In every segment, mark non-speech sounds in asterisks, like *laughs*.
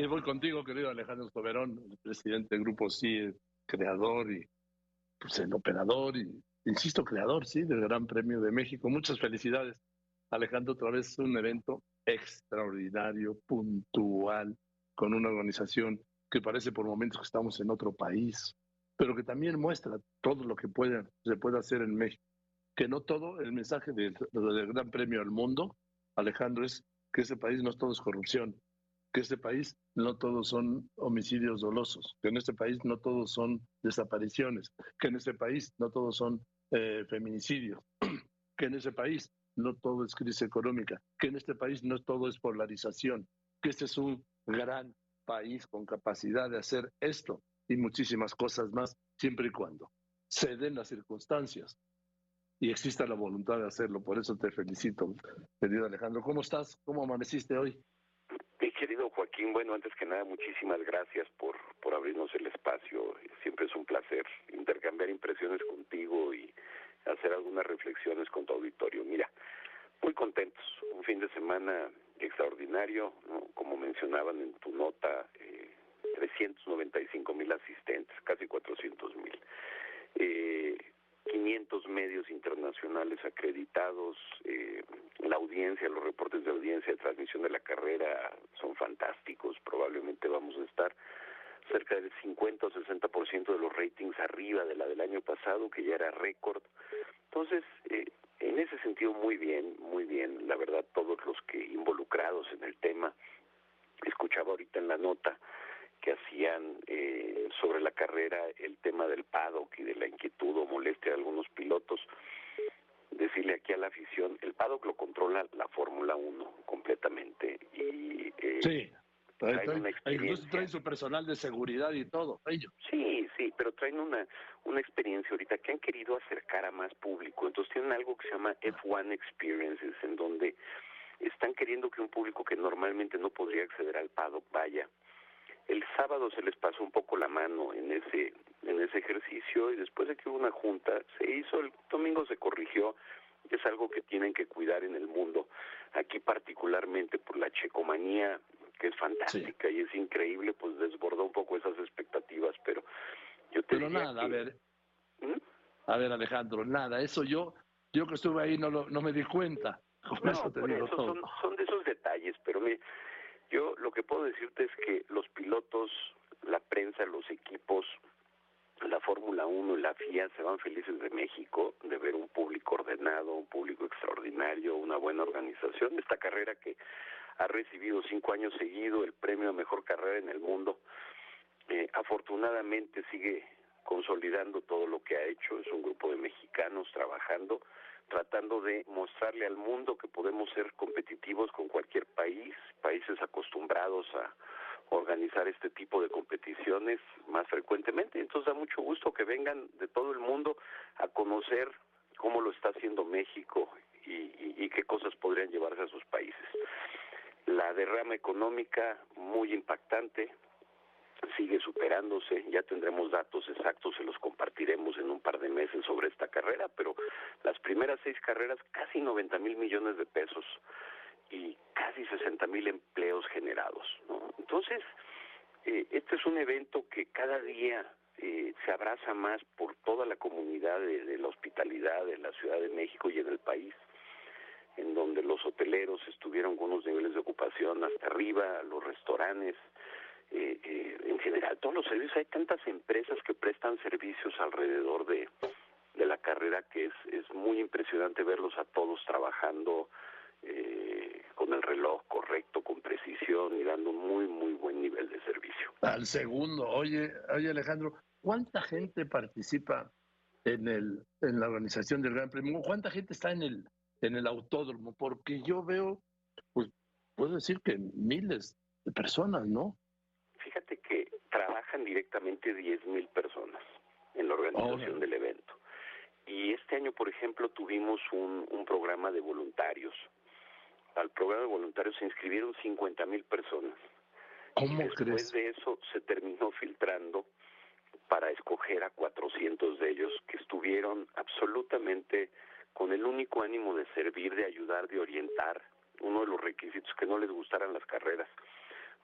Y voy contigo, querido Alejandro Soberón, el presidente del Grupo Sí, creador y pues, el operador y, insisto, creador, sí, del Gran Premio de México. Muchas felicidades, Alejandro, otra vez un evento extraordinario, puntual, con una organización que parece por momentos que estamos en otro país, pero que también muestra todo lo que puede, se puede hacer en México. Que no todo, el mensaje del, del Gran Premio al Mundo, Alejandro, es que ese país no es todo es corrupción, que este país no todos son homicidios dolosos, que en este país no todos son desapariciones, que en este país no todos son eh, feminicidios, *clears throat* que en ese país no todo es crisis económica, que en este país no todo es polarización, que este es un gran país con capacidad de hacer esto y muchísimas cosas más, siempre y cuando se den las circunstancias y exista la voluntad de hacerlo. Por eso te felicito, querido Alejandro. ¿Cómo estás? ¿Cómo amaneciste hoy? Bueno, antes que nada, muchísimas gracias por, por abrirnos el espacio. Siempre es un placer intercambiar impresiones contigo y hacer algunas reflexiones con tu auditorio. Mira, muy contentos. Un fin de semana extraordinario, como mencionaban en tu nota, eh, 395 mil asistentes, casi 400 mil. Eh, 500 medios internacionales acreditados, eh, la audiencia, los reportes de audiencia de transmisión de la carrera son fantásticos, probablemente vamos a estar cerca del 50 o 60% de los ratings arriba de la del año pasado, que ya era récord. Entonces, eh, en ese sentido, muy bien, muy bien, la verdad, todos los que involucrados en el tema, escuchaba ahorita en la nota, que hacían eh, sobre la carrera el tema del paddock y de la inquietud o molestia de algunos pilotos. Decirle aquí a la afición, el paddock lo controla la Fórmula 1 completamente y eh, sí. Traen, traen, su personal de seguridad y todo, ellos. Sí, sí, pero traen una, una experiencia ahorita que han querido acercar a más público. Entonces tienen algo que se llama F1 Experiences, en donde están queriendo que un público que normalmente no podría acceder al paddock vaya el sábado se les pasó un poco la mano en ese en ese ejercicio y después de que hubo una junta se hizo el domingo se corrigió es algo que tienen que cuidar en el mundo aquí particularmente por la checomanía que es fantástica y es increíble pues desbordó un poco esas expectativas pero yo te pero nada a ver. ¿Mm? a ver Alejandro nada eso yo yo que estuve ahí no lo, no me di cuenta *laughs* no, eso te digo Son, son de esos detalles pero me yo lo que puedo decirte es que los pilotos, la prensa, los equipos, Fórmula 1 y la FIA se van felices de México, de ver un público ordenado, un público extraordinario, una buena organización. Esta carrera que ha recibido cinco años seguido el premio a mejor carrera en el mundo, eh, afortunadamente sigue consolidando todo lo que ha hecho. Es un grupo de mexicanos trabajando tratando de mostrarle al mundo que podemos ser competitivos con cualquier país, países acostumbrados a organizar este tipo de competiciones más frecuentemente. Entonces da mucho gusto que vengan de todo el mundo a conocer cómo lo está haciendo México y, y qué cosas podrían llevarse a sus países. La derrama económica muy impactante, sigue superándose, ya tendremos datos exactos, se los compartiremos en un par de meses sobre esta carrera, pero las primeras seis carreras, casi 90 mil millones de pesos y casi 60 mil empleos generados. Entonces, eh, este es un evento que cada día eh, se abraza más por toda la comunidad de la hospitalidad de la Ciudad de México y en el país en donde los hoteleros estuvieron con unos niveles de ocupación hasta arriba, los restaurantes, eh, eh, en general todos los servicios. Hay tantas empresas que prestan servicios alrededor de, de la carrera que es, es muy impresionante verlos a todos trabajando reloj correcto, con precisión y dando un muy, muy buen nivel de servicio. Al segundo, oye, oye Alejandro, ¿cuánta gente participa en, el, en la organización del Gran Premio? ¿Cuánta gente está en el, en el autódromo? Porque yo veo, pues puedo decir que miles de personas, ¿no? Fíjate que trabajan directamente 10.000 personas en la organización del evento. Y este año, por ejemplo, tuvimos un, un programa de voluntarios. Al programa de voluntarios se inscribieron 50.000 personas. ¿Cómo y después de eso se terminó filtrando para escoger a 400 de ellos que estuvieron absolutamente con el único ánimo de servir, de ayudar, de orientar. Uno de los requisitos que no les gustaran las carreras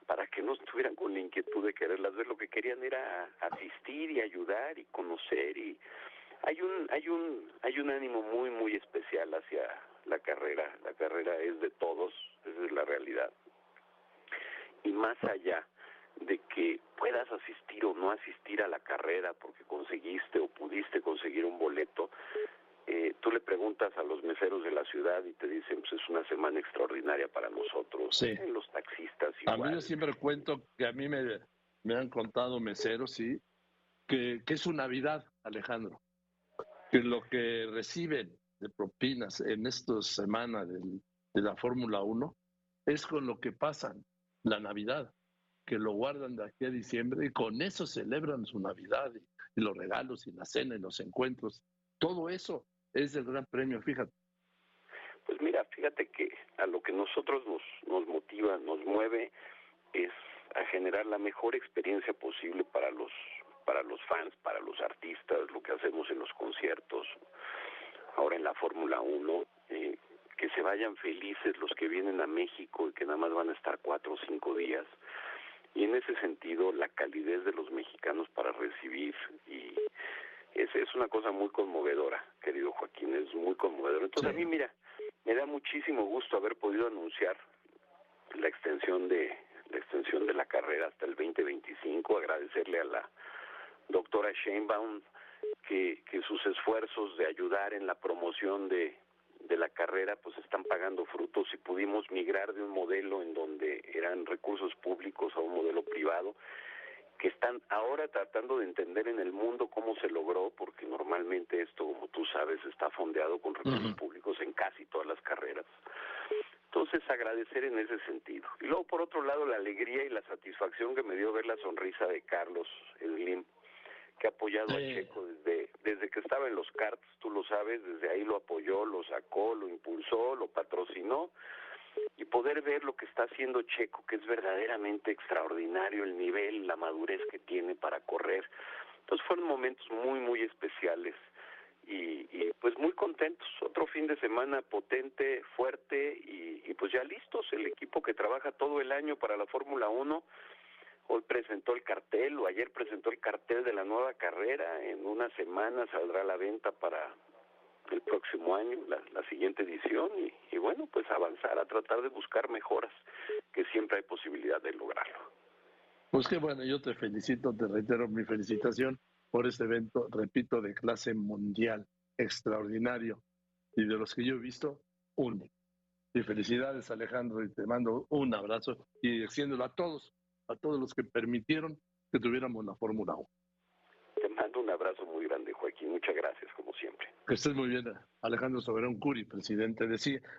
para que no estuvieran con la inquietud de quererlas ver, lo que querían era asistir y ayudar y conocer y hay un hay un hay un ánimo muy muy especial hacia la carrera, la carrera es de todos, esa es la realidad. Y más allá de que puedas asistir o no asistir a la carrera porque conseguiste o pudiste conseguir un boleto, eh, tú le preguntas a los meseros de la ciudad y te dicen, pues es una semana extraordinaria para nosotros, sí. los taxistas. Igual. A mí yo siempre cuento que a mí me, me han contado meseros, sí, que, que es su Navidad, Alejandro, que lo que reciben propinas en estas semanas de, la Fórmula 1 es con lo que pasan la Navidad, que lo guardan de aquí a diciembre y con eso celebran su Navidad y, y los regalos y la cena y los encuentros. Todo eso es el gran premio, fíjate. Pues mira, fíjate que a lo que nosotros nos, nos motiva, nos mueve, es a generar la mejor experiencia posible para los para los fans, para los artistas, lo que hacemos en los conciertos, ahora en la Fórmula 1, eh, que se vayan felices los que vienen a México y que nada más van a estar cuatro o cinco días. Y en ese sentido, la calidez de los mexicanos para recibir y es, es una cosa muy conmovedora, querido Joaquín, es muy conmovedora. Entonces a mí, mira, me da muchísimo gusto haber podido anunciar la extensión de la extensión de la carrera hasta el 2025, agradecerle a la doctora Sheinbaum que, que sus esfuerzos de ayudar en la promoción de, de la carrera pues están pagando frutos y pudimos migrar de un modelo en donde eran recursos públicos a un modelo privado que están ahora tratando de entender en el mundo cómo se logró, porque normalmente esto, como tú sabes, está fondeado con recursos públicos en casi todas las carreras. Entonces, agradecer en ese sentido. Y luego, por otro lado, la alegría y la satisfacción que me dio ver la sonrisa de Carlos Slim, que ha apoyado a Checo desde, desde que estaba en los karts, tú lo sabes, desde ahí lo apoyó, lo sacó, lo impulsó, lo patrocinó y poder ver lo que está haciendo Checo, que es verdaderamente extraordinario el nivel, la madurez que tiene para correr. Entonces fueron momentos muy, muy especiales y, y pues muy contentos. Otro fin de semana potente, fuerte y, y pues ya listos. El equipo que trabaja todo el año para la Fórmula 1 hoy presentó el cartel o ayer presentó el cartel de la nueva carrera. En una semana saldrá a la venta para el próximo año, la, siguiente edición, y, y, bueno, pues avanzar a tratar de buscar mejoras, que siempre hay posibilidad de lograrlo. Pues qué bueno, yo te felicito, te reitero mi felicitación por este evento, repito, de clase mundial, extraordinario, y de los que yo he visto, único. Y felicidades Alejandro, y te mando un abrazo y extiéndolo a todos, a todos los que permitieron que tuviéramos la Fórmula 1. Te mando un abrazo muy grande, Joaquín. Muchas gracias, como siempre. Que estés muy bien, Alejandro Soberón Curi, presidente de CIE.